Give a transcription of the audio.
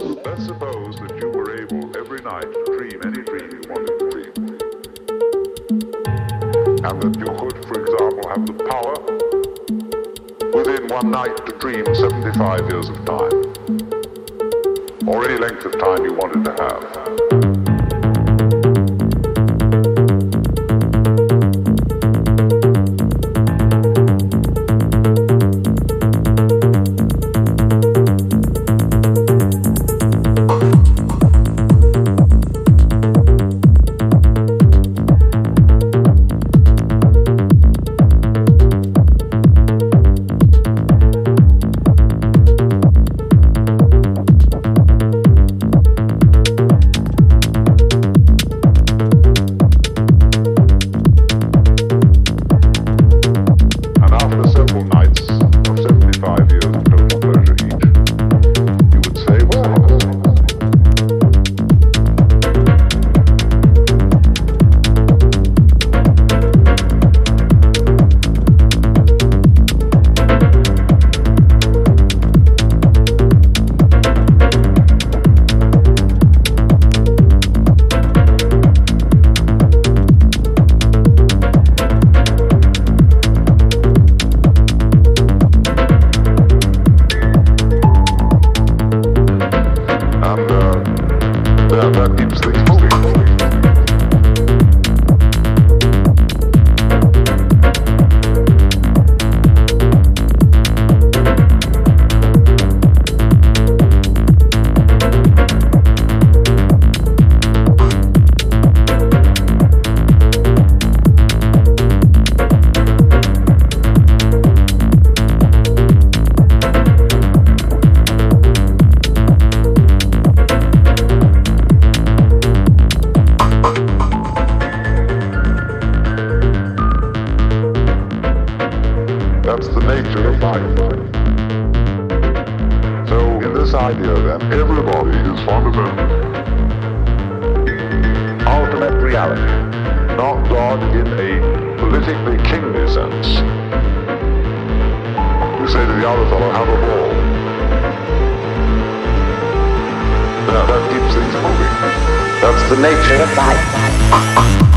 Let's suppose that you were able every night to dream any dream you wanted to dream. And that you could, for example, have the power within one night to dream 75 years of time. Or any length of time you wanted to have. Idea, then, everybody is fundamental. Ultimate reality, not God in a politically kingly sense. You say to the other fellow, have a ball. That, that keeps things moving. That's the nature of life.